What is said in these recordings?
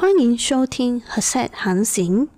欢迎收听和塞航行。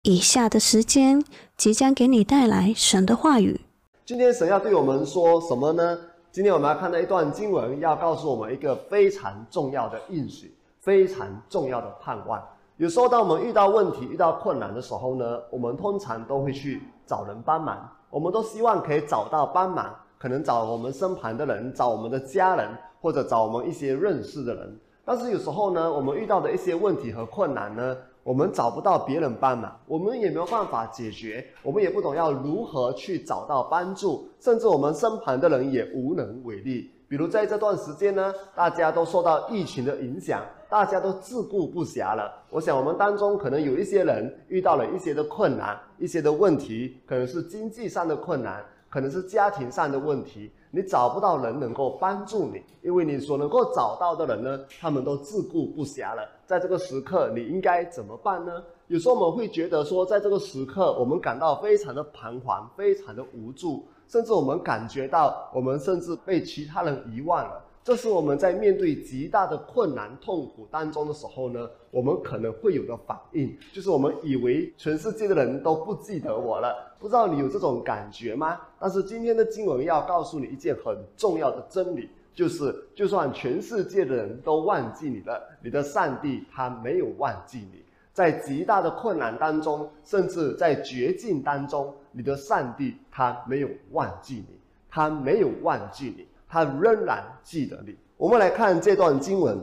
以下的时间即将给你带来神的话语。今天神要对我们说什么呢？今天我们要看到一段经文，要告诉我们一个非常重要的应许，非常重要的盼望。有时候，当我们遇到问题、遇到困难的时候呢，我们通常都会去找人帮忙。我们都希望可以找到帮忙，可能找我们身旁的人，找我们的家人，或者找我们一些认识的人。但是有时候呢，我们遇到的一些问题和困难呢，我们找不到别人帮忙，我们也没有办法解决，我们也不懂要如何去找到帮助，甚至我们身旁的人也无能为力。比如在这段时间呢，大家都受到疫情的影响，大家都自顾不暇了。我想我们当中可能有一些人遇到了一些的困难，一些的问题，可能是经济上的困难。可能是家庭上的问题，你找不到人能够帮助你，因为你所能够找到的人呢，他们都自顾不暇了。在这个时刻，你应该怎么办呢？有时候我们会觉得说，在这个时刻，我们感到非常的彷徨，非常的无助，甚至我们感觉到我们甚至被其他人遗忘了。这是我们在面对极大的困难、痛苦当中的时候呢，我们可能会有的反应，就是我们以为全世界的人都不记得我了。不知道你有这种感觉吗？但是今天的经文要告诉你一件很重要的真理，就是就算全世界的人都忘记你了，你的上帝他没有忘记你。在极大的困难当中，甚至在绝境当中，你的上帝他没有忘记你，他没有忘记你。他仍然记得你。我们来看这段经文，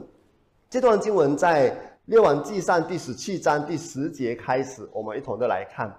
这段经文在列王记上第十七章第十节开始，我们一同的来看。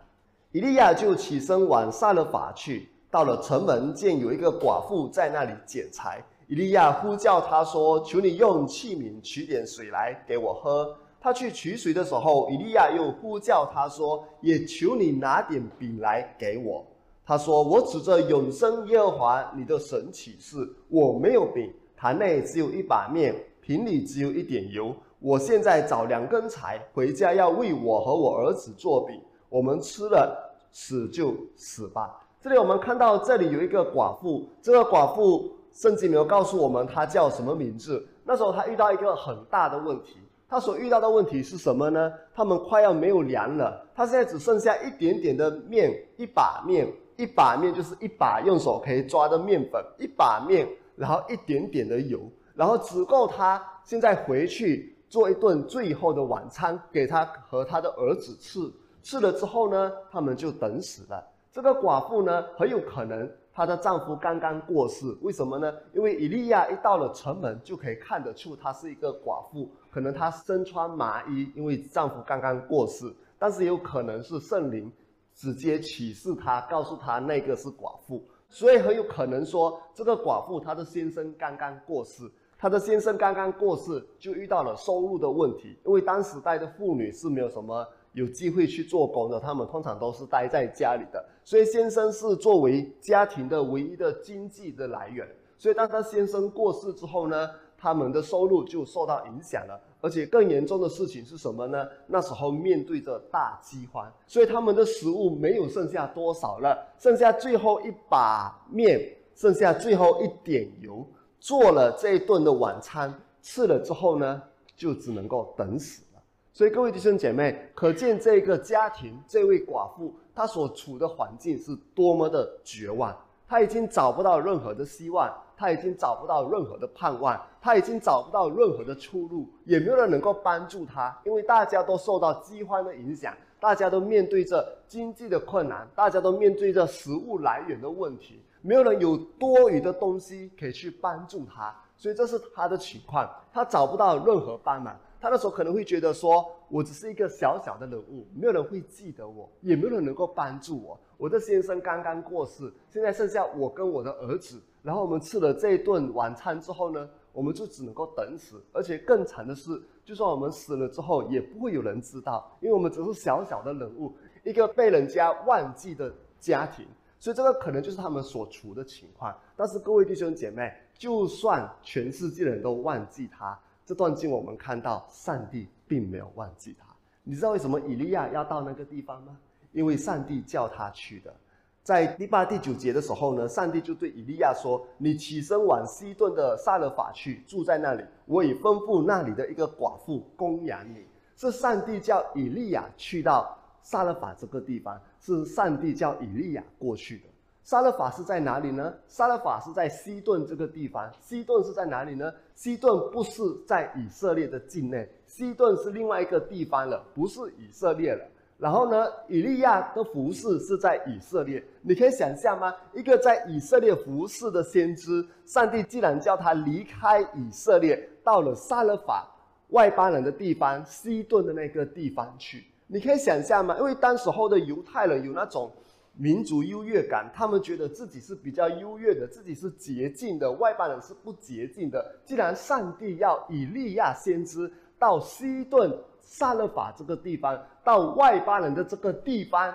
以利亚就起身往撒勒法去，到了城门，见有一个寡妇在那里捡柴。以利亚呼叫他说：“求你用器皿取点水来给我喝。”他去取水的时候，以利亚又呼叫他说：“也求你拿点饼来给我。”他说：“我指着永生耶和华你的神起誓，我没有饼，坛内只有一把面，瓶里只有一点油。我现在找两根柴，回家要为我和我儿子做饼。我们吃了，死就死吧。”这里我们看到，这里有一个寡妇，这个寡妇圣经没有告诉我们她叫什么名字。那时候她遇到一个很大的问题，她所遇到的问题是什么呢？他们快要没有粮了，她现在只剩下一点点的面，一把面。一把面就是一把用手可以抓的面粉，一把面，然后一点点的油，然后只够他现在回去做一顿最后的晚餐给他和他的儿子吃。吃了之后呢，他们就等死了。这个寡妇呢，很有可能她的丈夫刚刚过世。为什么呢？因为以利亚一到了城门，就可以看得出她是一个寡妇，可能她身穿麻衣，因为丈夫刚刚过世。但是也有可能是圣灵。直接启示他，告诉他那个是寡妇，所以很有可能说，这个寡妇她的先生刚刚过世，她的先生刚刚过世就遇到了收入的问题，因为当时代的妇女是没有什么有机会去做工的，她们通常都是待在家里的，所以先生是作为家庭的唯一的经济的来源，所以当他先生过世之后呢？他们的收入就受到影响了，而且更严重的事情是什么呢？那时候面对着大饥荒，所以他们的食物没有剩下多少了，剩下最后一把面，剩下最后一点油，做了这一顿的晚餐，吃了之后呢，就只能够等死了。所以各位弟兄姐妹，可见这个家庭，这位寡妇，她所处的环境是多么的绝望。他已经找不到任何的希望，他已经找不到任何的盼望，他已经找不到任何的出路，也没有人能够帮助他，因为大家都受到饥荒的影响，大家都面对着经济的困难，大家都面对着食物来源的问题，没有人有多余的东西可以去帮助他，所以这是他的情况，他找不到任何帮忙。他那时候可能会觉得说，我只是一个小小的人物，没有人会记得我，也没有人能够帮助我。我的先生刚刚过世，现在剩下我跟我的儿子，然后我们吃了这一顿晚餐之后呢，我们就只能够等死。而且更惨的是，就算我们死了之后，也不会有人知道，因为我们只是小小的人物，一个被人家忘记的家庭。所以这个可能就是他们所处的情况。但是各位弟兄姐妹，就算全世界人都忘记他。这段经我们看到，上帝并没有忘记他。你知道为什么以利亚要到那个地方吗？因为上帝叫他去的。在第八、第九节的时候呢，上帝就对以利亚说：“你起身往西顿的撒勒法去，住在那里。我已吩咐那里的一个寡妇供养你。”是上帝叫以利亚去到撒勒法这个地方，是上帝叫以利亚过去的。撒勒法是在哪里呢？撒勒法是在西顿这个地方。西顿是在哪里呢？西顿不是在以色列的境内，西顿是另外一个地方了，不是以色列了。然后呢，以利亚的服饰是在以色列，你可以想象吗？一个在以色列服饰的先知，上帝既然叫他离开以色列，到了撒勒法外邦人的地方西顿的那个地方去，你可以想象吗？因为当时候的犹太人有那种民族优越感，他们觉得自己是比较优越的，自己是洁净的，外邦人是不洁净的。既然上帝要以利亚先知到西顿。撒勒法这个地方，到外邦人的这个地方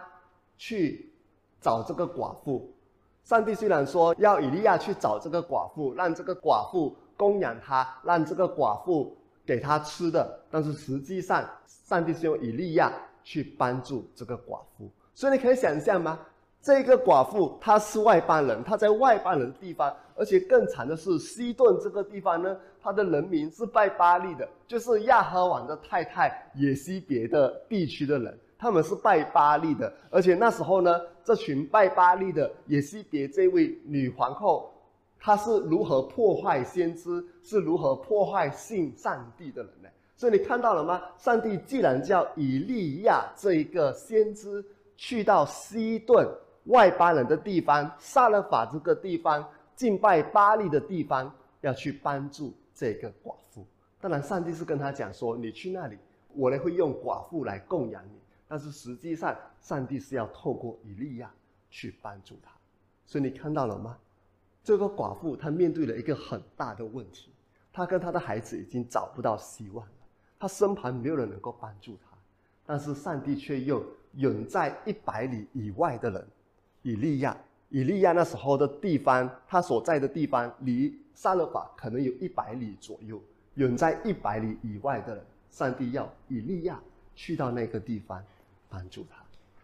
去找这个寡妇。上帝虽然说要以利亚去找这个寡妇，让这个寡妇供养他，让这个寡妇给他吃的，但是实际上，上帝是用以利亚去帮助这个寡妇。所以你可以想象吗？这个寡妇她是外邦人，她在外邦人的地方，而且更惨的是西顿这个地方呢，他的人民是拜巴利的，就是亚哈王的太太也西别的地区的人，他们是拜巴利的，而且那时候呢，这群拜巴利的也西别这位女皇后，她是如何破坏先知，是如何破坏信上帝的人呢？所以你看到了吗？上帝既然叫以利亚这一个先知去到西顿。外邦人的地方，撒勒法这个地方，敬拜巴利的地方，要去帮助这个寡妇。当然，上帝是跟他讲说：“你去那里，我呢会用寡妇来供养你。”但是实际上，上帝是要透过以利亚去帮助他。所以你看到了吗？这个寡妇她面对了一个很大的问题，她跟她的孩子已经找不到希望了，她身旁没有人能够帮助她，但是上帝却用远在一百里以外的人。以利亚，以利亚那时候的地方，他所在的地方离撒勒法可能有一百里左右，远在一百里以外的人，上帝要以利亚去到那个地方帮助他。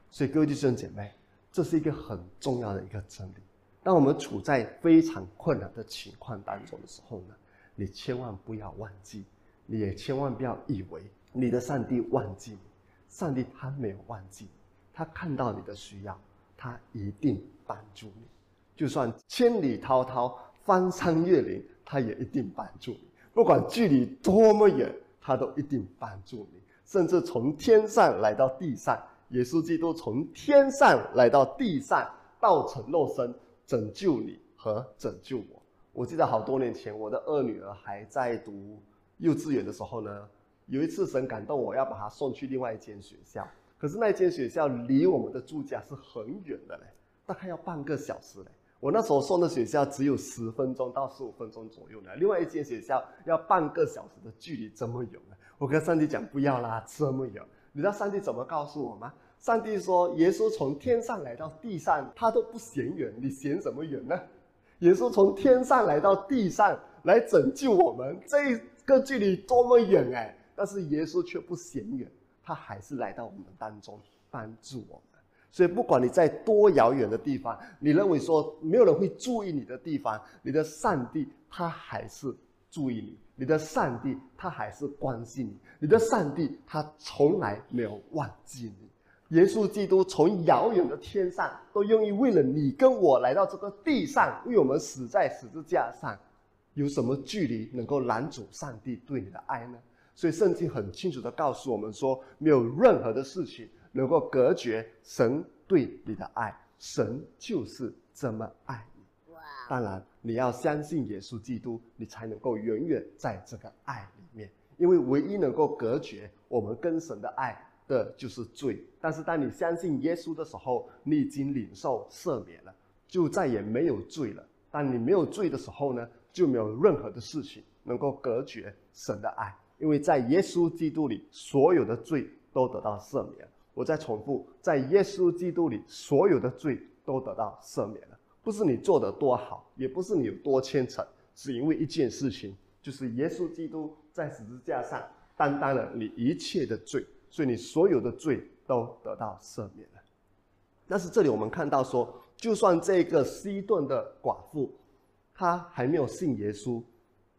所以各位弟兄姐妹，这是一个很重要的一个真理。当我们处在非常困难的情况当中的时候呢，你千万不要忘记，你也千万不要以为你的上帝忘记你，上帝他没有忘记，他看到你的需要。他一定帮助你，就算千里滔滔、翻山越岭，他也一定帮助你。不管距离多么远，他都一定帮助你。甚至从天上来到地上，耶稣基督从天上来到地上，道成肉身，拯救你和拯救我。我记得好多年前，我的二女儿还在读幼稚园的时候呢，有一次神感动我，要把她送去另外一间学校。可是那间学校离我们的住家是很远的嘞，大概要半个小时嘞。我那时候送的学校只有十分钟到十五分钟左右呢，另外一间学校要半个小时的距离，这么远？我跟上帝讲不要啦，这么远。你知道上帝怎么告诉我吗？上帝说，耶稣从天上来到地上，他都不嫌远，你嫌什么远呢？耶稣从天上来到地上来拯救我们，这个距离多么远哎！但是耶稣却不嫌远。他还是来到我们当中帮助我们，所以不管你在多遥远的地方，你认为说没有人会注意你的地方，你的上帝他还是注意你，你的上帝他还是关心你，你的上帝他从来没有忘记你。耶稣基督从遥远的天上都愿意为了你跟我来到这个地上，为我们死在十字架上，有什么距离能够拦阻上帝对你的爱呢？所以圣经很清楚的告诉我们说，没有任何的事情能够隔绝神对你的爱。神就是这么爱你。当然，你要相信耶稣基督，你才能够永远在这个爱里面。因为唯一能够隔绝我们跟神的爱的就是罪。但是当你相信耶稣的时候，你已经领受赦免了，就再也没有罪了。当你没有罪的时候呢，就没有任何的事情能够隔绝神的爱。因为在耶稣基督里，所有的罪都得到赦免。我再重复，在耶稣基督里，所有的罪都得到赦免了。不是你做的多好，也不是你有多虔诚，是因为一件事情，就是耶稣基督在十字架上担当了你一切的罪，所以你所有的罪都得到赦免了。但是这里我们看到说，就算这个西顿的寡妇，她还没有信耶稣。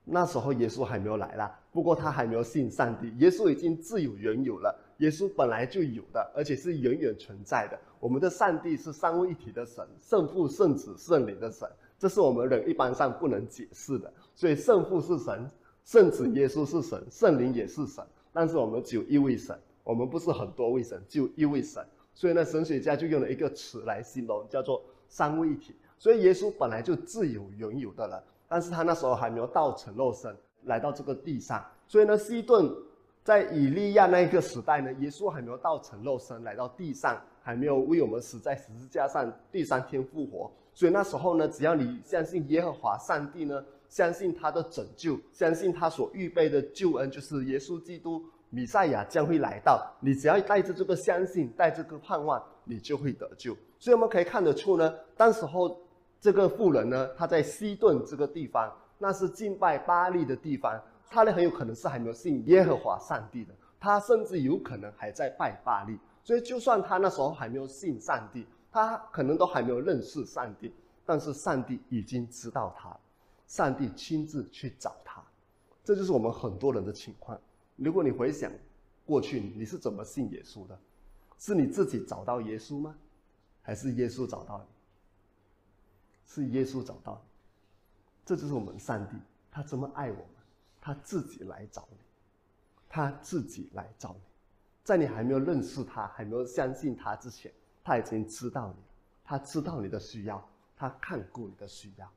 那时候耶稣还没有来啦，不过他还没有信上帝。耶稣已经自有原有了，耶稣本来就有的，而且是永远存在的。我们的上帝是三位一体的神，圣父、圣子、圣灵的神，这是我们人一般上不能解释的。所以圣父是神，圣子耶稣是神，圣灵也是神。但是我们只有一位神，我们不是很多位神，就一位神。所以呢，神学家就用了一个词来形容，叫做三位一体。所以耶稣本来就自有原有的了。但是他那时候还没有道成肉身来到这个地上，所以呢，西顿在以利亚那一个时代呢，耶稣还没有道成肉身来到地上，还没有为我们死在十字架上，第三天复活。所以那时候呢，只要你相信耶和华上帝呢，相信他的拯救，相信他所预备的救恩，就是耶稣基督弥赛亚将会来到，你只要带着这个相信，带这个盼望，你就会得救。所以我们可以看得出呢，当时候。这个妇人呢，她在西顿这个地方，那是敬拜巴利的地方。他呢很有可能是还没有信耶和华上帝的，他甚至有可能还在拜巴利。所以，就算他那时候还没有信上帝，他可能都还没有认识上帝。但是，上帝已经知道他，上帝亲自去找他。这就是我们很多人的情况。如果你回想过去，你是怎么信耶稣的？是你自己找到耶稣吗？还是耶稣找到你？是耶稣找到你，这就是我们上帝，他这么爱我们，他自己来找你，他自己来找你，在你还没有认识他、还没有相信他之前，他已经知道你，他知道你的需要，他看过你的需要。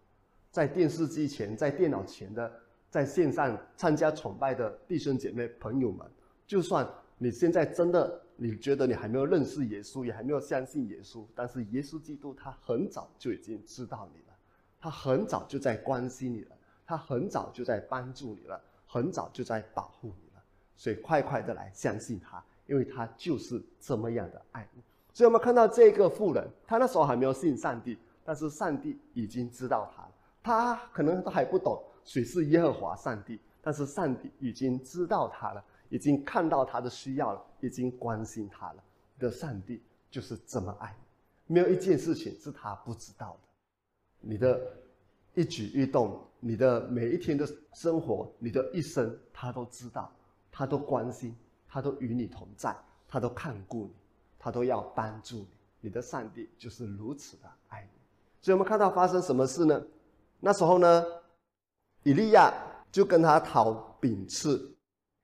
在电视机前、在电脑前的、在线上参加崇拜的弟兄姐妹朋友们，就算你现在真的。你觉得你还没有认识耶稣，也还没有相信耶稣，但是耶稣基督他很早就已经知道你了，他很早就在关心你了，他很早就在帮助你了，很早就在保护你了，所以快快的来相信他，因为他就是这么样的爱你。所以我们看到这个妇人，她那时候还没有信上帝，但是上帝已经知道她，她可能都还不懂谁是耶和华上帝，但是上帝已经知道她了。已经看到他的需要了，已经关心他了。你的上帝就是这么爱你，没有一件事情是他不知道的。你的一举一动，你的每一天的生活，你的一生，他都知道，他都关心，他都与你同在，他都看顾你，他都要帮助你。你的上帝就是如此的爱你。所以我们看到发生什么事呢？那时候呢，以利亚就跟他讨饼吃。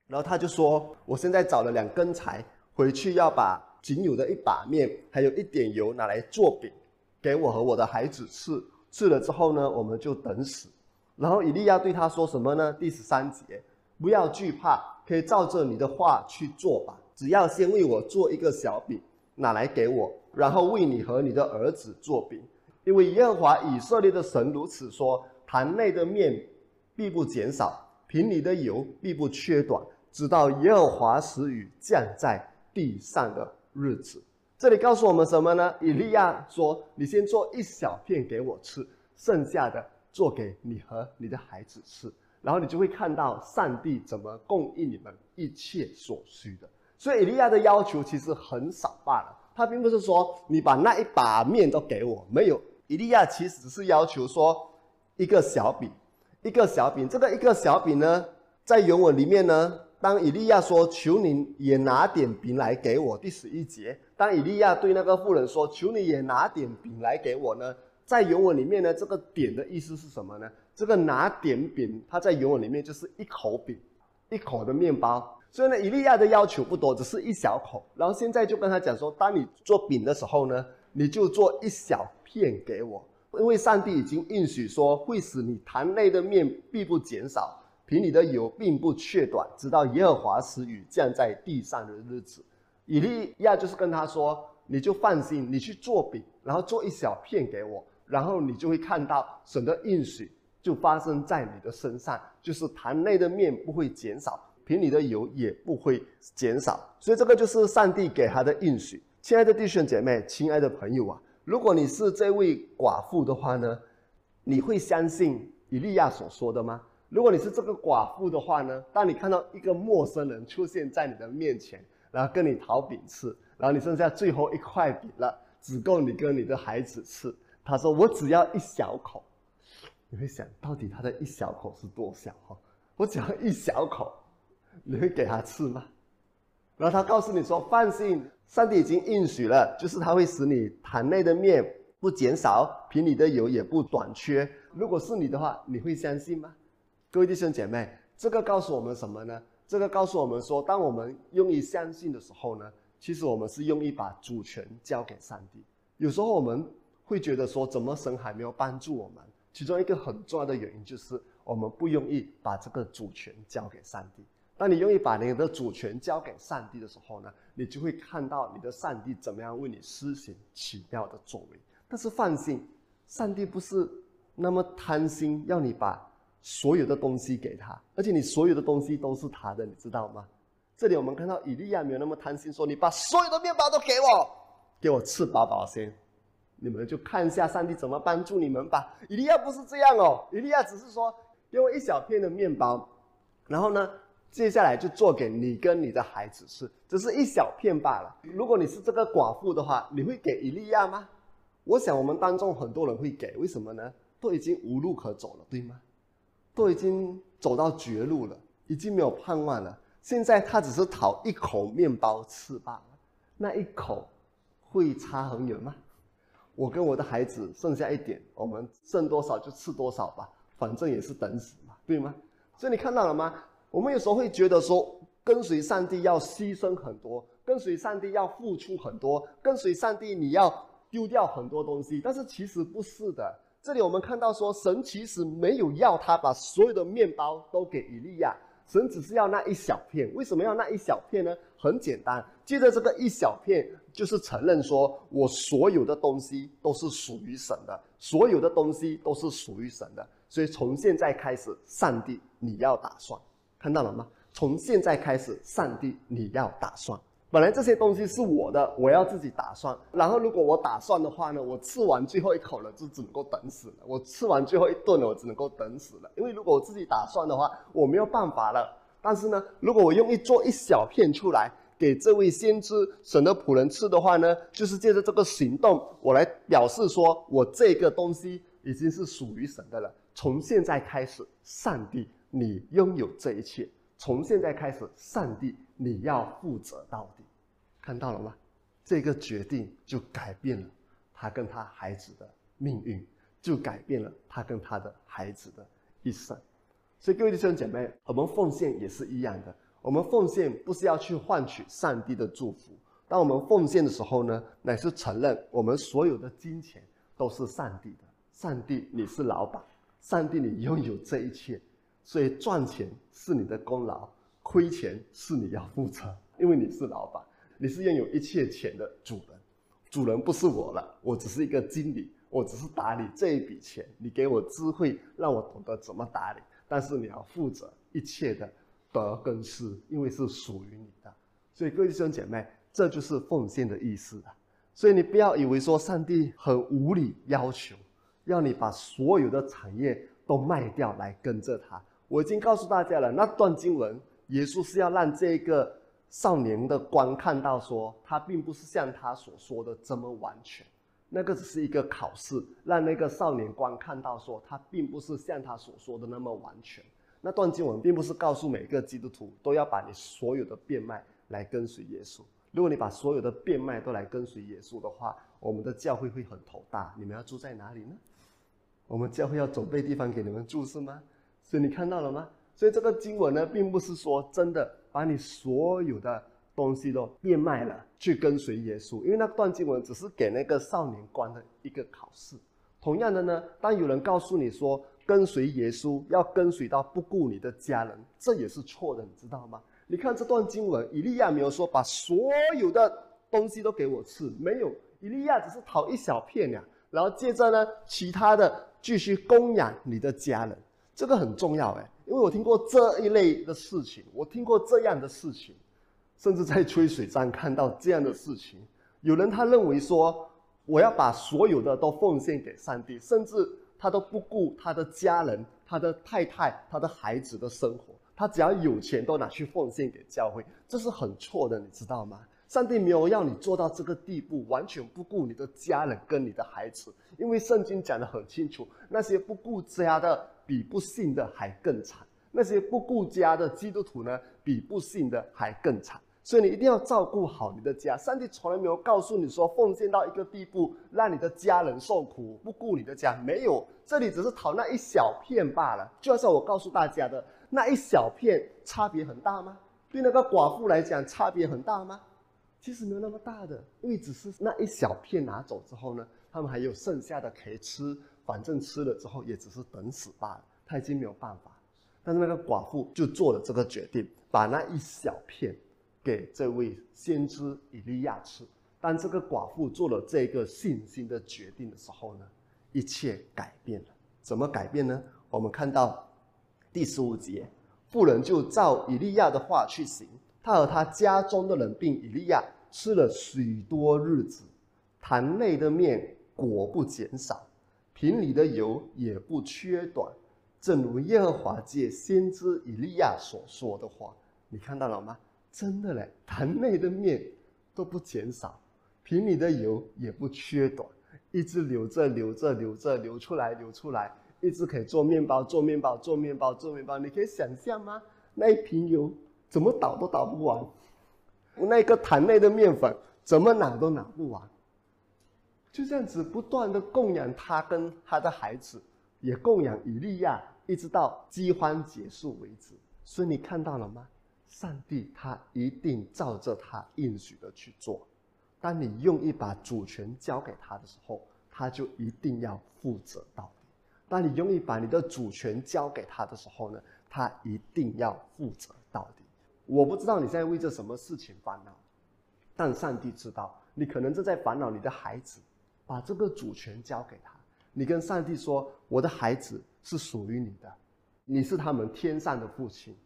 然后他就说：“我现在找了两根柴，回去要把仅有的一把面，还有一点油拿来做饼，给我和我的孩子吃。吃了之后呢，我们就等死。”然后以利亚对他说什么呢？第十三节：“不要惧怕，可以照着你的话去做吧。只要先为我做一个小饼，拿来给我，然后为你和你的儿子做饼，因为耶和华以色列的神如此说：坛内的面必不减少，瓶里的油必不缺短。”直到耶和华使雨降在地上的日子，这里告诉我们什么呢？以利亚说：“你先做一小片给我吃，剩下的做给你和你的孩子吃，然后你就会看到上帝怎么供应你们一切所需的。”所以以利亚的要求其实很少罢了，他并不是说你把那一把面都给我，没有。以利亚其实只是要求说一个小饼，一个小饼。这个一个小饼呢，在原文里面呢。当以利亚说：“求你也拿点饼来给我。”第十一节，当以利亚对那个妇人说：“求你也拿点饼来给我呢？”在原文里面呢，这个“点”的意思是什么呢？这个拿点饼，它在原文里面就是一口饼，一口的面包。所以呢，以利亚的要求不多，只是一小口。然后现在就跟他讲说：“当你做饼的时候呢，你就做一小片给我，因为上帝已经应许说，会使你坛内的面必不减少。”瓶里的油并不缺短，直到耶和华使雨降在地上的日子。以利亚就是跟他说：“你就放心，你去做饼，然后做一小片给我，然后你就会看到神的应许就发生在你的身上，就是坛内的面不会减少，瓶里的油也不会减少。所以这个就是上帝给他的应许。亲爱的弟兄姐妹，亲爱的朋友啊，如果你是这位寡妇的话呢，你会相信以利亚所说的吗？”如果你是这个寡妇的话呢？当你看到一个陌生人出现在你的面前，然后跟你讨饼吃，然后你剩下最后一块饼了，只够你跟你的孩子吃。他说：“我只要一小口，你会想到底他的一小口是多小哈？我只要一小口，你会给他吃吗？然后他告诉你说：“放心，上帝已经应许了，就是他会使你坛内的面不减少，瓶里的油也不短缺。如果是你的话，你会相信吗？”各位弟兄姐妹，这个告诉我们什么呢？这个告诉我们说，当我们用意相信的时候呢，其实我们是用意把主权交给上帝。有时候我们会觉得说，怎么神还没有帮助我们？其中一个很重要的原因就是我们不容易把这个主权交给上帝。当你愿意把你的主权交给上帝的时候呢，你就会看到你的上帝怎么样为你施行奇妙的作为。但是放心，上帝不是那么贪心，要你把所有的东西给他，而且你所有的东西都是他的，你知道吗？这里我们看到以利亚没有那么贪心，说你把所有的面包都给我，给我吃饱饱先。你们就看一下上帝怎么帮助你们吧。以利亚不是这样哦，以利亚只是说给我一小片的面包，然后呢？接下来就做给你跟你的孩子吃，只是一小片罢了。如果你是这个寡妇的话，你会给以利亚吗？我想我们当中很多人会给，为什么呢？都已经无路可走了，对吗？都已经走到绝路了，已经没有盼望了。现在他只是讨一口面包吃罢了，那一口会差很远吗？我跟我的孩子剩下一点，我们剩多少就吃多少吧，反正也是等死嘛，对吗？所以你看到了吗？我们有时候会觉得说，跟随上帝要牺牲很多，跟随上帝要付出很多，跟随上帝你要丢掉很多东西。但是其实不是的。这里我们看到说，神其实没有要他把所有的面包都给以利亚，神只是要那一小片。为什么要那一小片呢？很简单，借着这个一小片，就是承认说我所有的东西都是属于神的，所有的东西都是属于神的。所以从现在开始，上帝你要打算。看到了吗？从现在开始，上帝，你要打算。本来这些东西是我的，我要自己打算。然后，如果我打算的话呢，我吃完最后一口了，就只能够等死了。我吃完最后一顿了，我只能够等死了。因为如果我自己打算的话，我没有办法了。但是呢，如果我用一做一小片出来给这位先知神的仆人吃的话呢，就是借着这个行动，我来表示说我这个东西已经是属于神的了。从现在开始，上帝。你拥有这一切，从现在开始，上帝你要负责到底，看到了吗？这个决定就改变了他跟他孩子的命运，就改变了他跟他的孩子的一生。所以各位弟兄姐妹，我们奉献也是一样的。我们奉献不是要去换取上帝的祝福，当我们奉献的时候呢，乃是承认我们所有的金钱都是上帝的。上帝，你是老板，上帝，你拥有这一切。所以赚钱是你的功劳，亏钱是你要负责，因为你是老板，你是拥有一切钱的主人。主人不是我了，我只是一个经理，我只是打理这一笔钱。你给我智慧，让我懂得怎么打理，但是你要负责一切的得跟失，因为是属于你的。所以各位弟兄姐妹，这就是奉献的意思啊。所以你不要以为说上帝很无理要求，要你把所有的产业都卖掉来跟着他。我已经告诉大家了，那段经文，耶稣是要让这个少年的官看到，说他并不是像他所说的这么完全，那个只是一个考试，让那个少年官看到，说他并不是像他所说的那么完全。那段经文并不是告诉每个基督徒都要把你所有的变卖来跟随耶稣。如果你把所有的变卖都来跟随耶稣的话，我们的教会会很头大。你们要住在哪里呢？我们教会要准备地方给你们住是吗？所以你看到了吗？所以这个经文呢，并不是说真的把你所有的东西都变卖了去跟随耶稣，因为那段经文只是给那个少年官的一个考试。同样的呢，当有人告诉你说跟随耶稣要跟随到不顾你的家人，这也是错的，你知道吗？你看这段经文，以利亚没有说把所有的东西都给我吃，没有，以利亚只是讨一小片呀，然后接着呢，其他的继续供养你的家人。这个很重要哎，因为我听过这一类的事情，我听过这样的事情，甚至在吹水站看到这样的事情。有人他认为说，我要把所有的都奉献给上帝，甚至他都不顾他的家人、他的太太、他的孩子的生活，他只要有钱都拿去奉献给教会，这是很错的，你知道吗？上帝没有要你做到这个地步，完全不顾你的家人跟你的孩子，因为圣经讲得很清楚，那些不顾家的比不信的还更惨，那些不顾家的基督徒呢，比不信的还更惨。所以你一定要照顾好你的家。上帝从来没有告诉你说奉献到一个地步，让你的家人受苦，不顾你的家，没有，这里只是讨那一小片罢了。就像我告诉大家的，那一小片差别很大吗？对那个寡妇来讲，差别很大吗？其实没有那么大的，因为只是那一小片拿走之后呢，他们还有剩下的可以吃，反正吃了之后也只是等死罢了。他已经没有办法，但是那个寡妇就做了这个决定，把那一小片给这位先知以利亚吃。当这个寡妇做了这个信心的决定的时候呢，一切改变了。怎么改变呢？我们看到第十五节，妇人就照以利亚的话去行。他和他家中的人，并以利亚吃了许多日子，坛内的面果不减少，瓶里的油也不缺短，正如耶和华借先知以利亚所说的话。你看到了吗？真的嘞，坛内的面都不减少，瓶里的油也不缺短，一直流着流着流着流出来流出来，一直可以做面包做面包做面包做面包。你可以想象吗？那一瓶油。怎么倒都倒不完，那个坛内的面粉怎么拿都拿不完，就这样子不断的供养他跟他的孩子，也供养以利亚，一直到饥荒结束为止。所以你看到了吗？上帝他一定照着他应许的去做。当你用一把主权交给他的时候，他就一定要负责到底。当你用一把你的主权交给他的时候呢，他一定要负责到底。我不知道你在为这什么事情烦恼，但上帝知道，你可能正在烦恼你的孩子，把这个主权交给他。你跟上帝说：“我的孩子是属于你的，你是他们天上的父亲，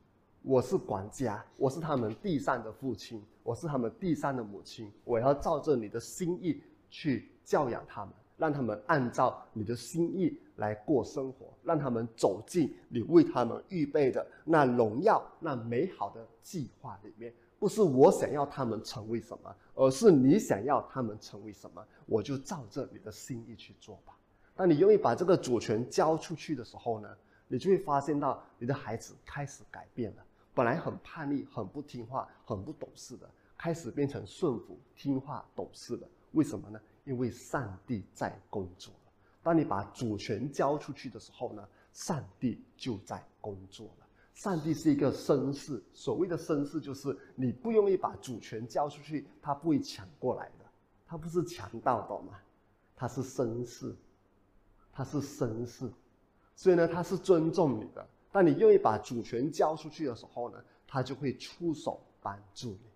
我是管家，我是他们地上的父亲，我是他们地上的母亲。我要照着你的心意去教养他们。”让他们按照你的心意来过生活，让他们走进你为他们预备的那荣耀、那美好的计划里面。不是我想要他们成为什么，而是你想要他们成为什么，我就照着你的心意去做吧。当你愿意把这个主权交出去的时候呢，你就会发现到你的孩子开始改变了。本来很叛逆、很不听话、很不懂事的，开始变成顺服、听话、懂事了。为什么呢？因为上帝在工作了。当你把主权交出去的时候呢，上帝就在工作了。上帝是一个绅士，所谓的绅士就是你不容易把主权交出去，他不会抢过来的。他不是强盗，懂吗？他是绅士，他是绅士，所以呢，他是尊重你的。当你愿意把主权交出去的时候呢，他就会出手帮助你。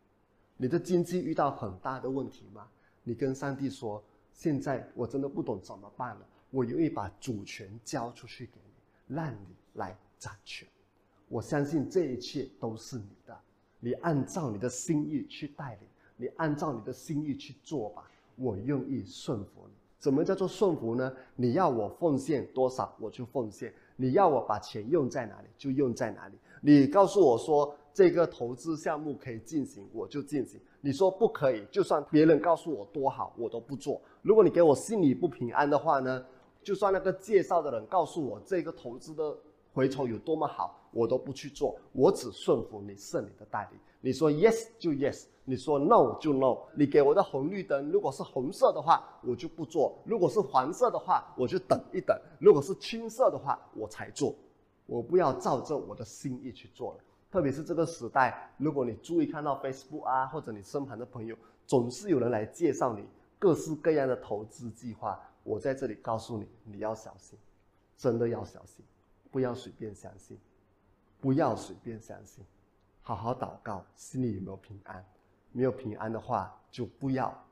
你的经济遇到很大的问题吗？你跟上帝说：“现在我真的不懂怎么办了，我愿意把主权交出去给你，让你来掌权。我相信这一切都是你的，你按照你的心意去带领，你按照你的心意去做吧。我愿意顺服你。怎么叫做顺服呢？你要我奉献多少，我就奉献；你要我把钱用在哪里，就用在哪里。你告诉我说。”这个投资项目可以进行，我就进行。你说不可以，就算别人告诉我多好，我都不做。如果你给我心里不平安的话呢，就算那个介绍的人告诉我这个投资的回头有多么好，我都不去做。我只顺服你是你的代理。你说 yes 就 yes，你说 no 就 no。你给我的红绿灯，如果是红色的话，我就不做；如果是黄色的话，我就等一等；如果是青色的话，我才做。我不要照着我的心意去做了。特别是这个时代，如果你注意看到 Facebook 啊，或者你身旁的朋友，总是有人来介绍你各式各样的投资计划。我在这里告诉你，你要小心，真的要小心，不要随便相信，不要随便相信，好好祷告，心里有没有平安？没有平安的话，就不要，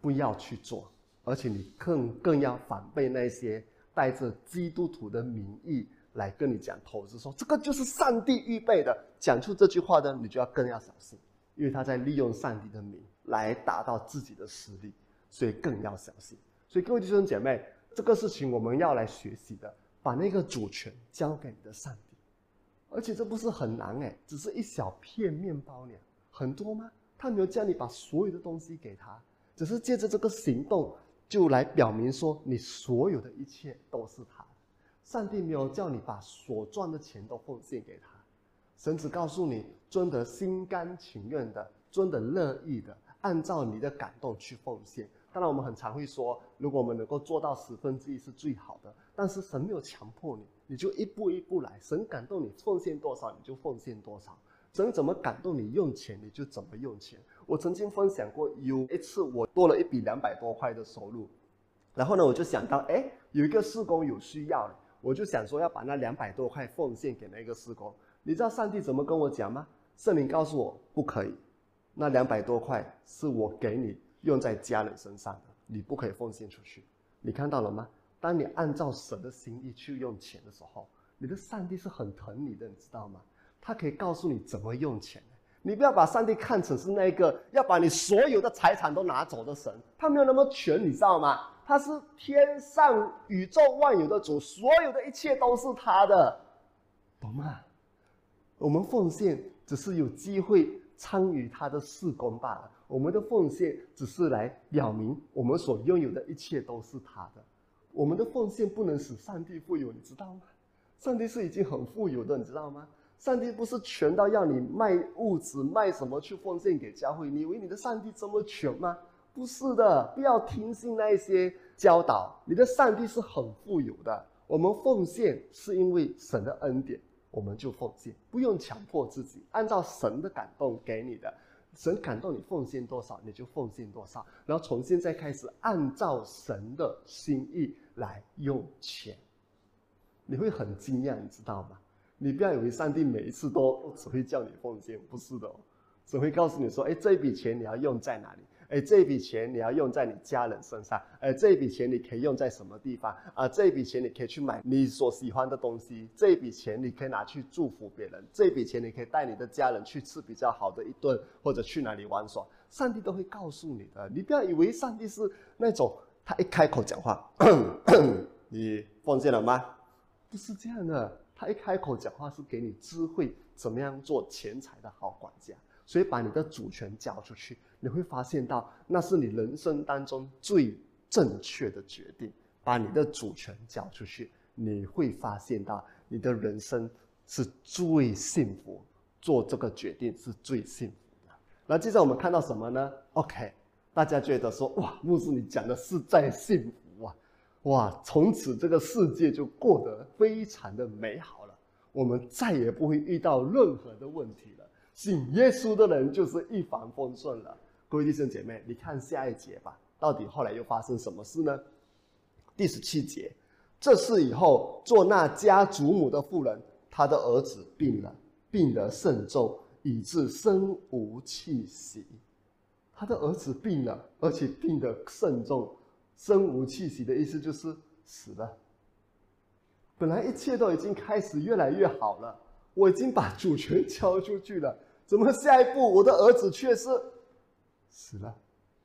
不要去做，而且你更更要反对那些带着基督徒的名义。来跟你讲投资，说这个就是上帝预备的。讲出这句话的，你就要更要小心，因为他在利用上帝的名来达到自己的实力，所以更要小心。所以各位弟兄姐妹，这个事情我们要来学习的，把那个主权交给你的上帝。而且这不是很难哎，只是一小片面包呢，很多吗？他没有叫你把所有的东西给他，只是借着这个行动，就来表明说你所有的一切都是他。上帝没有叫你把所赚的钱都奉献给他，神只告诉你，真的心甘情愿的，真的乐意的，按照你的感动去奉献。当然，我们很常会说，如果我们能够做到十分之一是最好的。但是神没有强迫你，你就一步一步来。神感动你奉献多少，你就奉献多少。神怎么感动你用钱，你就怎么用钱。我曾经分享过，有一次我多了一笔两百多块的收入，然后呢，我就想到，哎，有一个施工有需要，我就想说要把那两百多块奉献给那个施工。你知道上帝怎么跟我讲吗？圣灵告诉我不可以，那两百多块是我给你。用在家人身上的，你不可以奉献出去。你看到了吗？当你按照神的心意去用钱的时候，你的上帝是很疼你的，你知道吗？他可以告诉你怎么用钱。你不要把上帝看成是那个要把你所有的财产都拿走的神，他没有那么全，你知道吗？他是天上宇宙万有的主，所有的一切都是他的，懂吗？我们奉献只是有机会参与他的事工罢了。我们的奉献只是来表明我们所拥有的一切都是他的。我们的奉献不能使上帝富有，你知道吗？上帝是已经很富有的，你知道吗？上帝不是穷到要你卖物质、卖什么去奉献给教会。你以为你的上帝这么穷吗？不是的，不要听信那些教导。你的上帝是很富有的。我们奉献是因为神的恩典，我们就奉献，不用强迫自己，按照神的感动给你的。神感动你奉献多少，你就奉献多少，然后从现在开始按照神的心意来用钱，你会很惊讶，你知道吗？你不要以为上帝每一次都只会叫你奉献，不是的，只会告诉你说：“哎，这笔钱你要用在哪里。”哎，这笔钱你要用在你家人身上。哎，这笔钱你可以用在什么地方啊？这笔钱你可以去买你所喜欢的东西。这笔钱你可以拿去祝福别人。这笔钱你可以带你的家人去吃比较好的一顿，或者去哪里玩耍。上帝都会告诉你的。你不要以为上帝是那种他一开口讲话，你奉献了吗？不是这样的。他一开口讲话是给你智慧，怎么样做钱财的好管家。所以把你的主权交出去，你会发现到那是你人生当中最正确的决定。把你的主权交出去，你会发现到你的人生是最幸福，做这个决定是最幸福的。那接着我们看到什么呢？OK，大家觉得说哇，牧师你讲的是在幸福啊，哇，从此这个世界就过得非常的美好了，我们再也不会遇到任何的问题了。信耶稣的人就是一帆风顺了。各位弟兄姐妹，你看下一节吧，到底后来又发生什么事呢？第十七节，这事以后，做那家祖母的妇人，她的儿子病了，病得甚重，以致身无气息。他的儿子病了，而且病得甚重，身无气息的意思就是死了。本来一切都已经开始越来越好了，我已经把主权交出去了。怎么下一步我的儿子却是死了？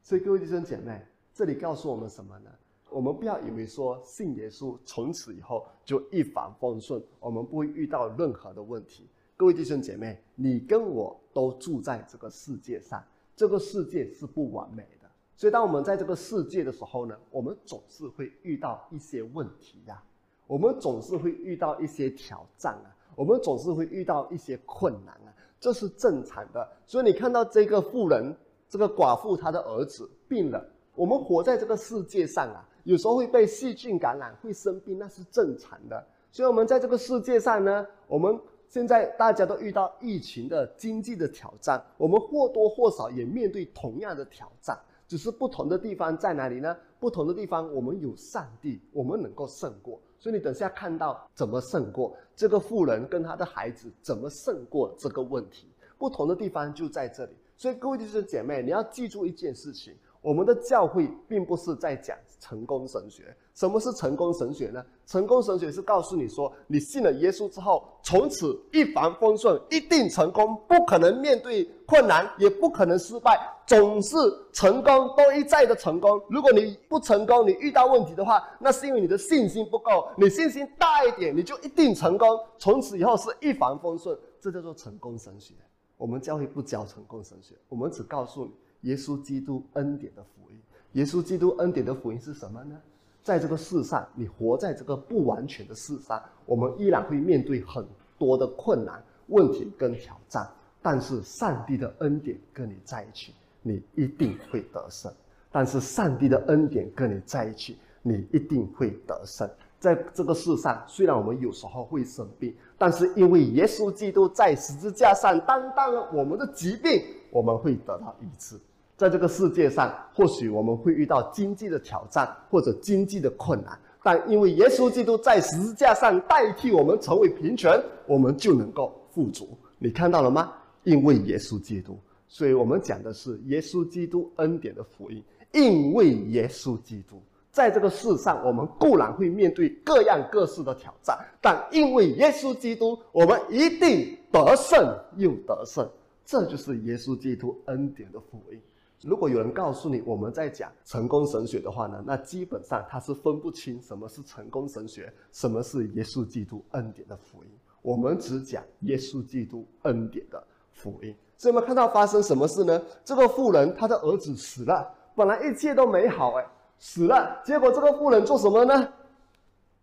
所以各位弟兄姐妹，这里告诉我们什么呢？我们不要以为说信耶稣从此以后就一帆风顺，我们不会遇到任何的问题。各位弟兄姐妹，你跟我都住在这个世界上，这个世界是不完美的。所以当我们在这个世界的时候呢，我们总是会遇到一些问题呀，我们总是会遇到一些挑战啊，我们总是会遇到一些困难啊。这是正常的，所以你看到这个富人，这个寡妇，她的儿子病了。我们活在这个世界上啊，有时候会被细菌感染，会生病，那是正常的。所以，我们在这个世界上呢，我们现在大家都遇到疫情的经济的挑战，我们或多或少也面对同样的挑战，只是不同的地方在哪里呢？不同的地方，我们有上帝，我们能够胜过。所以你等下看到怎么胜过这个妇人跟她的孩子怎么胜过这个问题，不同的地方就在这里。所以各位弟兄姐妹，你要记住一件事情。我们的教会并不是在讲成功神学。什么是成功神学呢？成功神学是告诉你说，你信了耶稣之后，从此一帆风顺，一定成功，不可能面对困难，也不可能失败，总是成功，都一再的成功。如果你不成功，你遇到问题的话，那是因为你的信心不够。你信心大一点，你就一定成功，从此以后是一帆风顺。这叫做成功神学。我们教会不教成功神学，我们只告诉你耶稣基督恩典的福音。耶稣基督恩典的福音是什么呢？在这个世上，你活在这个不完全的世上，我们依然会面对很多的困难、问题跟挑战。但是上帝的恩典跟你在一起，你一定会得胜。但是上帝的恩典跟你在一起，你一定会得胜。在这个世上，虽然我们有时候会生病，但是因为耶稣基督在十字架上担当了我们的疾病，我们会得到医治。在这个世界上，或许我们会遇到经济的挑战或者经济的困难，但因为耶稣基督在十字架上代替我们成为贫穷，我们就能够富足。你看到了吗？因为耶稣基督，所以我们讲的是耶稣基督恩典的福音。因为耶稣基督，在这个世上，我们固然会面对各样各式的挑战，但因为耶稣基督，我们一定得胜又得胜。这就是耶稣基督恩典的福音。如果有人告诉你我们在讲成功神学的话呢，那基本上他是分不清什么是成功神学，什么是耶稣基督恩典的福音。我们只讲耶稣基督恩典的福音。所以我们看到发生什么事呢？这个妇人他的儿子死了，本来一切都美好，哎，死了。结果这个妇人做什么呢？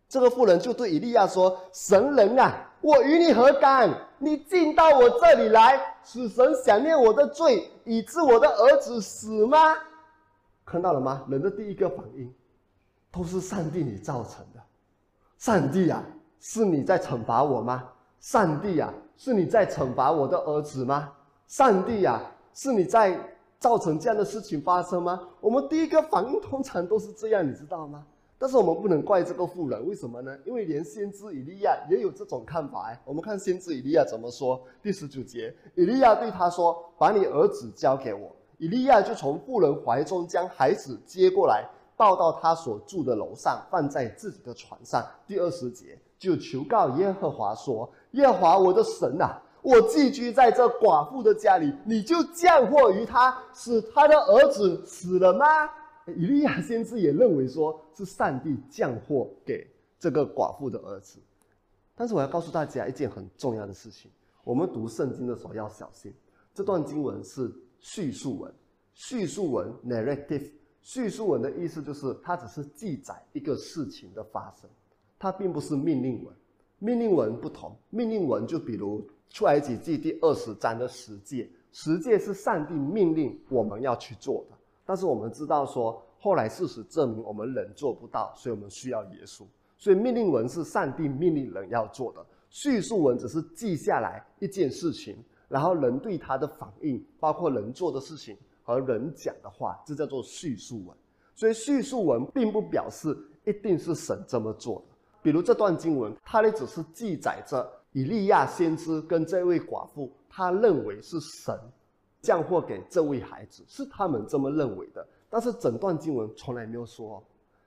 这个妇人就对以利亚说：“神人啊，我与你何干？你进到我这里来，使神想念我的罪，以致我的儿子死吗？”看到了吗？人的第一个反应，都是上帝你造成的。上帝啊，是你在惩罚我吗？上帝啊，是你在惩罚我的儿子吗？上帝啊，是你在造成这样的事情发生吗？我们第一个反应通常都是这样，你知道吗？但是我们不能怪这个妇人，为什么呢？因为连先知以利亚也有这种看法。我们看先知以利亚怎么说，第十九节，以利亚对他说：“把你儿子交给我。”以利亚就从妇人怀中将孩子接过来，抱到他所住的楼上，放在自己的床上。第二十节就求告耶和华说：“耶和华我的神啊，我寄居在这寡妇的家里，你就降祸于他，使他的儿子死了吗？”以利亚先知也认为说是上帝降祸给这个寡妇的儿子，但是我要告诉大家一件很重要的事情：我们读圣经的时候要小心。这段经文是叙述文，叙述文 （narrative）。叙述文的意思就是它只是记载一个事情的发生，它并不是命令文。命令文不同，命令文就比如出埃及记第二十章的十诫，十诫是上帝命令我们要去做的。但是我们知道说，后来事实证明我们人做不到，所以我们需要耶稣。所以命令文是上帝命令人要做的，叙述文只是记下来一件事情，然后人对他的反应，包括人做的事情和人讲的话，这叫做叙述文。所以叙述文并不表示一定是神这么做的。比如这段经文，它呢只是记载着以利亚先知跟这位寡妇，他认为是神。降祸给这位孩子是他们这么认为的，但是整段经文从来没有说，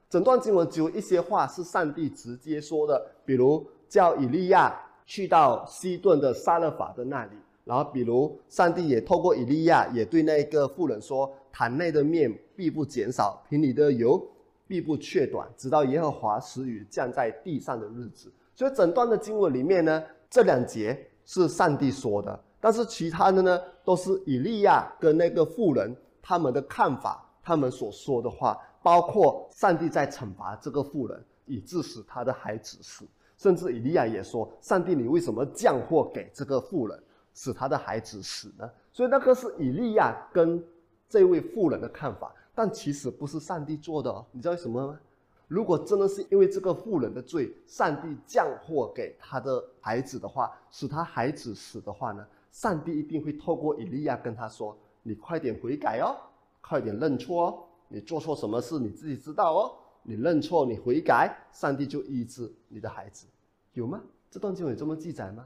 整段经文只有一些话是上帝直接说的，比如叫以利亚去到西顿的撒勒法的那里，然后比如上帝也透过以利亚也对那个妇人说，坛内的面必不减少，瓶里的油必不缺短，直到耶和华使雨降在地上的日子。所以整段的经文里面呢，这两节是上帝说的。但是其他的呢，都是以利亚跟那个妇人他们的看法，他们所说的话，包括上帝在惩罚这个妇人，以致使他的孩子死，甚至以利亚也说，上帝你为什么降祸给这个妇人，使他的孩子死呢？所以那个是以利亚跟这位妇人的看法，但其实不是上帝做的哦。你知道为什么吗？如果真的是因为这个妇人的罪，上帝降祸给他的孩子的话，使他孩子死的话呢？上帝一定会透过以利亚跟他说：“你快点悔改哦，快点认错哦，你做错什么事你自己知道哦，你认错，你悔改，上帝就医治你的孩子，有吗？这段经文有这么记载吗？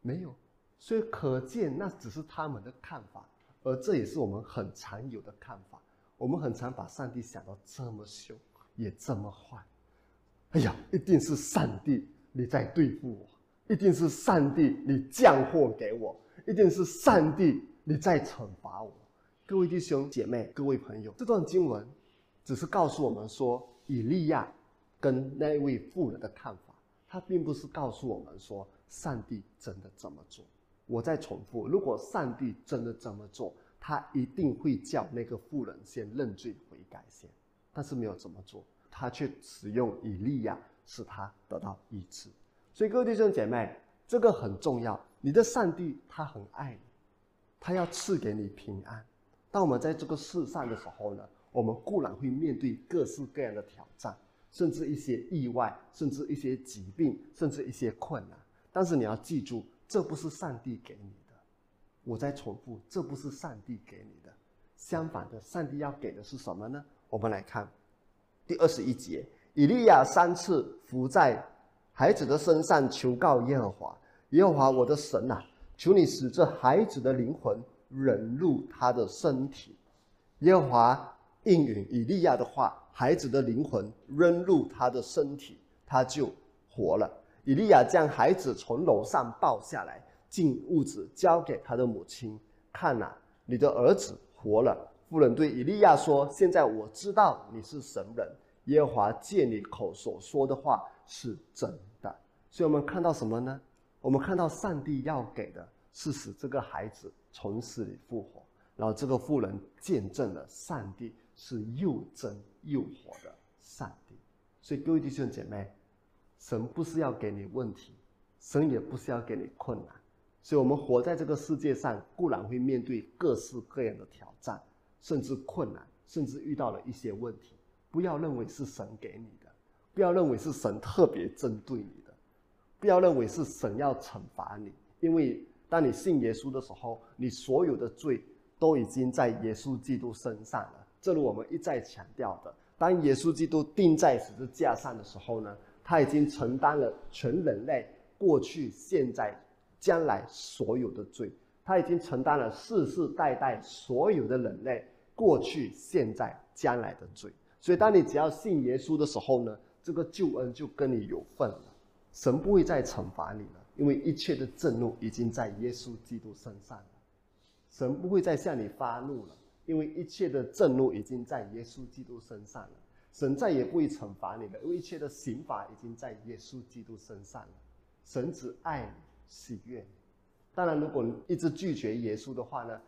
没有，所以可见那只是他们的看法，而这也是我们很常有的看法。我们很常把上帝想到这么凶，也这么坏。哎呀，一定是上帝你在对付我，一定是上帝你降祸给我。”一定是上帝你在惩罚我，各位弟兄姐妹、各位朋友，这段经文只是告诉我们说，以利亚跟那位妇人的看法，他并不是告诉我们说上帝真的这么做。我再重复，如果上帝真的这么做，他一定会叫那个妇人先认罪悔改先，但是没有怎么做，他却使用以利亚使他得到医治。所以各位弟兄姐妹，这个很重要。你的上帝他很爱你，他要赐给你平安。当我们在这个世上的时候呢，我们固然会面对各式各样的挑战，甚至一些意外，甚至一些疾病，甚至一些困难。但是你要记住，这不是上帝给你。我再重复，这不是上帝给你的。相反的，上帝要给的是什么呢？我们来看第二十一节，以利亚三次伏在孩子的身上求告耶和华：“耶和华我的神呐，求你使这孩子的灵魂忍入他的身体。”耶和华应允以利亚的话，孩子的灵魂扔入他的身体，他就活了。以利亚将孩子从楼上抱下来，进屋子，交给他的母亲。看呐，你的儿子活了。妇人对以利亚说：“现在我知道你是神人，耶和华借你口所说的话是真的。”所以，我们看到什么呢？我们看到上帝要给的是使这个孩子从死里复活，然后这个妇人见证了上帝是又真又活的上帝。所以，各位弟兄姐妹。神不是要给你问题，神也不是要给你困难，所以，我们活在这个世界上，固然会面对各式各样的挑战，甚至困难，甚至遇到了一些问题。不要认为是神给你的，不要认为是神特别针对你的，不要认为是神要惩罚你，因为当你信耶稣的时候，你所有的罪都已经在耶稣基督身上了。正如我们一再强调的，当耶稣基督钉在十字架上的时候呢？他已经承担了全人类过去、现在、将来所有的罪，他已经承担了世世代代所有的人类过去、现在、将来的罪。所以，当你只要信耶稣的时候呢，这个救恩就跟你有份了。神不会再惩罚你了，因为一切的震怒已经在耶稣基督身上了。神不会再向你发怒了，因为一切的震怒已经在耶稣基督身上了。神再也不会惩罚你了，因为一切的刑罚已经在耶稣基督身上了。神只爱你，喜悦。当然，如果一直拒绝耶稣的话呢，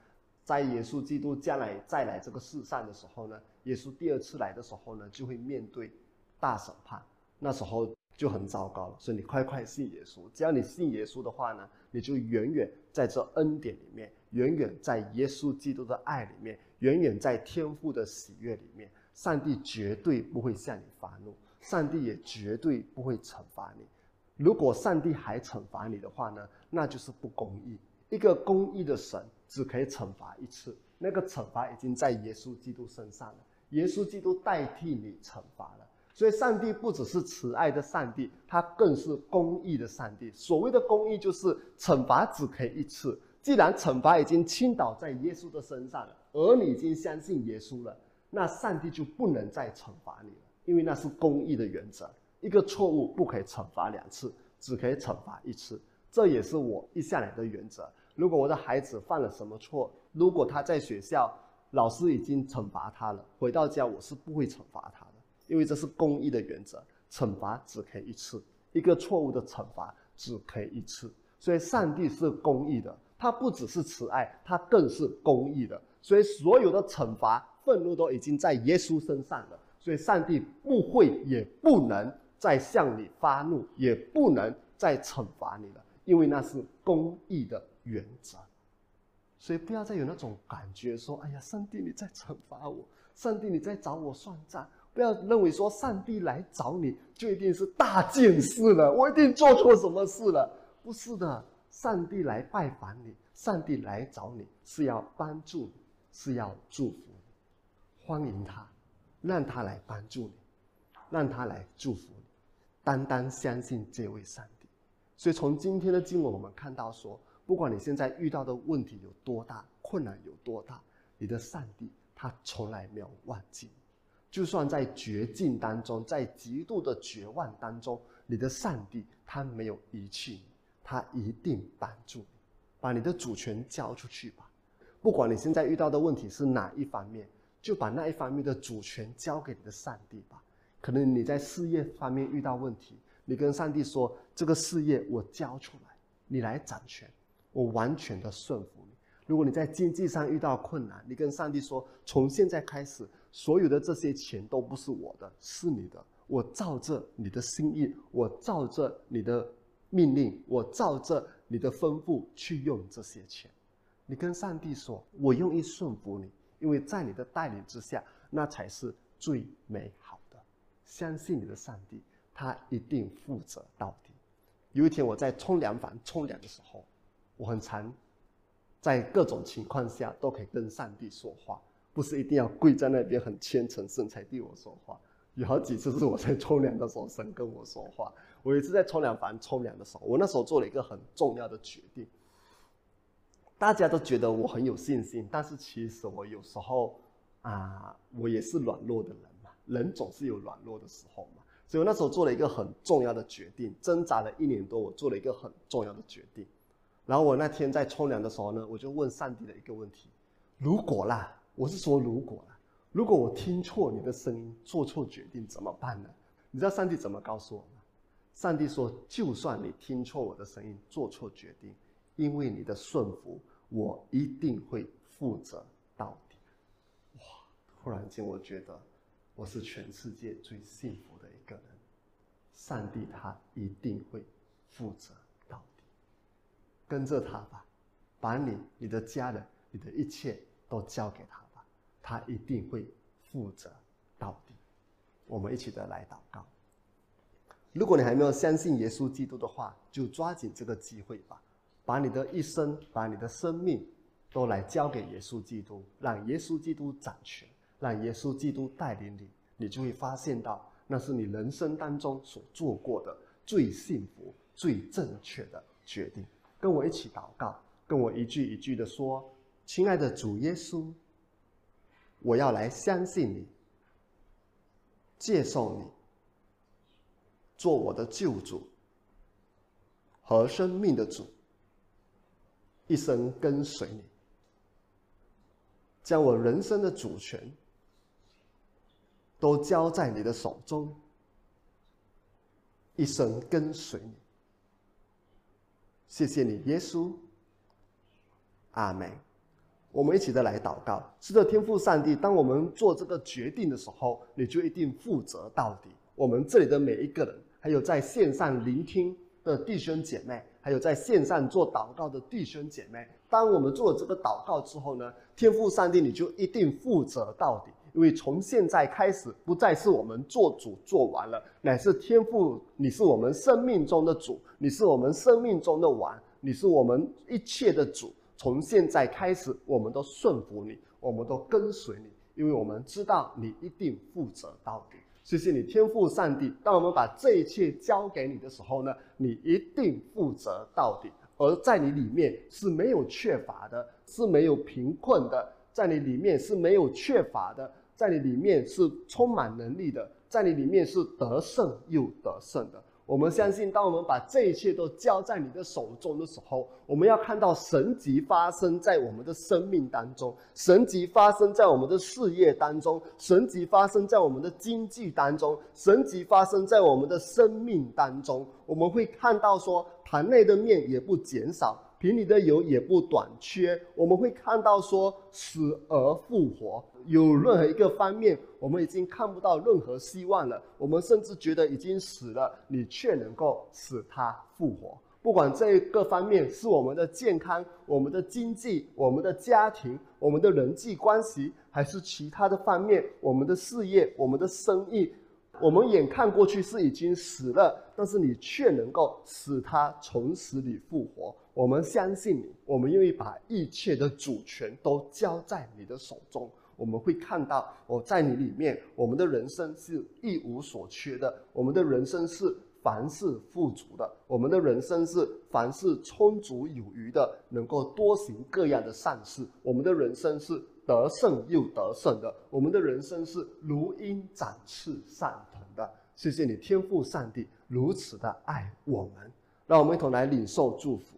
在耶稣基督将来再来这个世上的时候呢，耶稣第二次来的时候呢，就会面对大审判，那时候就很糟糕了。所以你快快信耶稣，只要你信耶稣的话呢，你就远远在这恩典里面，远远在耶稣基督的爱里面，远远在天父的喜悦里面。上帝绝对不会向你发怒，上帝也绝对不会惩罚你。如果上帝还惩罚你的话呢，那就是不公义。一个公义的神只可以惩罚一次，那个惩罚已经在耶稣基督身上了，耶稣基督代替你惩罚了。所以，上帝不只是慈爱的上帝，他更是公义的上帝。所谓的公义，就是惩罚只可以一次。既然惩罚已经倾倒在耶稣的身上了，而你已经相信耶稣了。那上帝就不能再惩罚你了，因为那是公义的原则。一个错误不可以惩罚两次，只可以惩罚一次。这也是我一向来的原则。如果我的孩子犯了什么错，如果他在学校老师已经惩罚他了，回到家我是不会惩罚他的，因为这是公义的原则。惩罚只可以一次，一个错误的惩罚只可以一次。所以，上帝是公义的，他不只是慈爱，他更是公义的。所以，所有的惩罚。愤怒都已经在耶稣身上了，所以上帝不会也不能再向你发怒，也不能再惩罚你了，因为那是公义的原则。所以不要再有那种感觉，说：“哎呀，上帝你在惩罚我，上帝你在找我算账。”不要认为说上帝来找你就一定是大件事了，我一定做错什么事了。不是的，上帝来拜访你，上帝来找你是要帮助你，是要祝福你。欢迎他，让他来帮助你，让他来祝福，单单相信这位上帝。所以从今天的经文，我们看到说，不管你现在遇到的问题有多大，困难有多大，你的上帝他从来没有忘记。就算在绝境当中，在极度的绝望当中，你的上帝他没有遗弃你，他一定帮助你。把你的主权交出去吧，不管你现在遇到的问题是哪一方面。就把那一方面的主权交给你的上帝吧。可能你在事业方面遇到问题，你跟上帝说：“这个事业我交出来，你来掌权。我完全的顺服你。如果你在经济上遇到困难，你跟上帝说：从现在开始，所有的这些钱都不是我的，是你的。我照着你的心意，我照着你的命令，我照着你的吩咐去用这些钱。你跟上帝说：我愿意顺服你，因为在你的带领之下，那才是最美。相信你的上帝，他一定负责到底。有一天我在冲凉房冲凉的时候，我很常。在各种情况下都可以跟上帝说话，不是一定要跪在那边很虔诚圣才对我说话。有好几次是我在冲凉的时候神跟我说话。我有一次在冲凉房冲凉的时候，我那时候做了一个很重要的决定。大家都觉得我很有信心，但是其实我有时候啊，我也是软弱的人。人总是有软弱的时候嘛。所以我那时候做了一个很重要的决定，挣扎了一年多，我做了一个很重要的决定。然后我那天在冲凉的时候呢，我就问上帝的一个问题：如果啦，我是说如果啦，如果我听错你的声音，做错决定怎么办呢？你知道上帝怎么告诉我吗？上帝说：就算你听错我的声音，做错决定，因为你的顺服，我一定会负责到底。哇！突然间，我觉得我是全世界最幸福的一个人。上帝他一定会负责到底。跟着他吧，把你、你的家人、你的一切都交给他吧，他一定会负责到底。我们一起的来祷告。如果你还没有相信耶稣基督的话，就抓紧这个机会吧，把你的一生、把你的生命都来交给耶稣基督，让耶稣基督掌权，让耶稣基督带领你，你就会发现到，那是你人生当中所做过的最幸福、最正确的决定。跟我一起祷告，跟我一句一句的说：“亲爱的主耶稣，我要来相信你，接受你，做我的救主和生命的主，一生跟随你，将我人生的主权都交在你的手中，一生跟随你。”谢谢你，耶稣。阿门。我们一起的来祷告，是的，天父上帝。当我们做这个决定的时候，你就一定负责到底。我们这里的每一个人，还有在线上聆听的弟兄姐妹，还有在线上做祷告的弟兄姐妹，当我们做了这个祷告之后呢，天父上帝，你就一定负责到底。因为从现在开始，不再是我们做主做完了，乃是天父，你是我们生命中的主，你是我们生命中的王，你是我们一切的主。从现在开始，我们都顺服你，我们都跟随你，因为我们知道你一定负责到底。谢谢你，天父上帝。当我们把这一切交给你的时候呢，你一定负责到底，而在你里面是没有缺乏的，是没有贫困的，在你里面是没有缺乏的。在你里面是充满能力的，在你里面是得胜又得胜的。我们相信，当我们把这一切都交在你的手中的时候，我们要看到神迹发生在我们的生命当中，神迹发生在我们的事业当中，神迹发生在我们的经济当中，神迹发生在我们的生命当中。我们会看到说，坛内的面也不减少。瓶里的油也不短缺，我们会看到说死而复活，有任何一个方面，我们已经看不到任何希望了。我们甚至觉得已经死了，你却能够使他复活。不管这个方面是我们的健康、我们的经济、我们的家庭、我们的人际关系，还是其他的方面，我们的事业、我们的生意。我们眼看过去是已经死了，但是你却能够使他从死里复活。我们相信你，我们愿意把一切的主权都交在你的手中。我们会看到，我在你里面，我们的人生是一无所缺的，我们的人生是凡事富足的，我们的人生是凡事充足有余的，能够多行各样的善事。我们的人生是。得胜又得胜的，我们的人生是如鹰展翅上腾的。谢谢你，天父上帝如此的爱我们，让我们一同来领受祝福。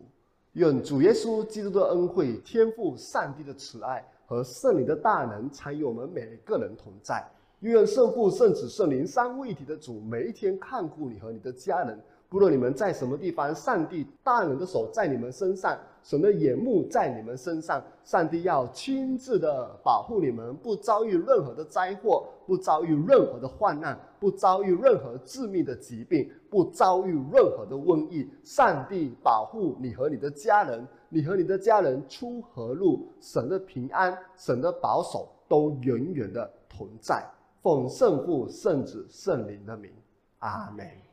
愿主耶稣基督的恩惠、天父上帝的慈爱和圣灵的大能参与我们每个人同在。愿圣父、圣子、圣灵三位一体的主每一天看顾你和你的家人。不论你们在什么地方，上帝大能的手在你们身上，神的眼目在你们身上，上帝要亲自的保护你们，不遭遇任何的灾祸，不遭遇任何的患难，不遭遇任何致命的疾病，不遭遇任何的瘟疫。上帝保护你和你的家人，你和你的家人出和入，神的平安，神的保守都永远的同在。奉圣父、圣子、圣灵的名，阿门。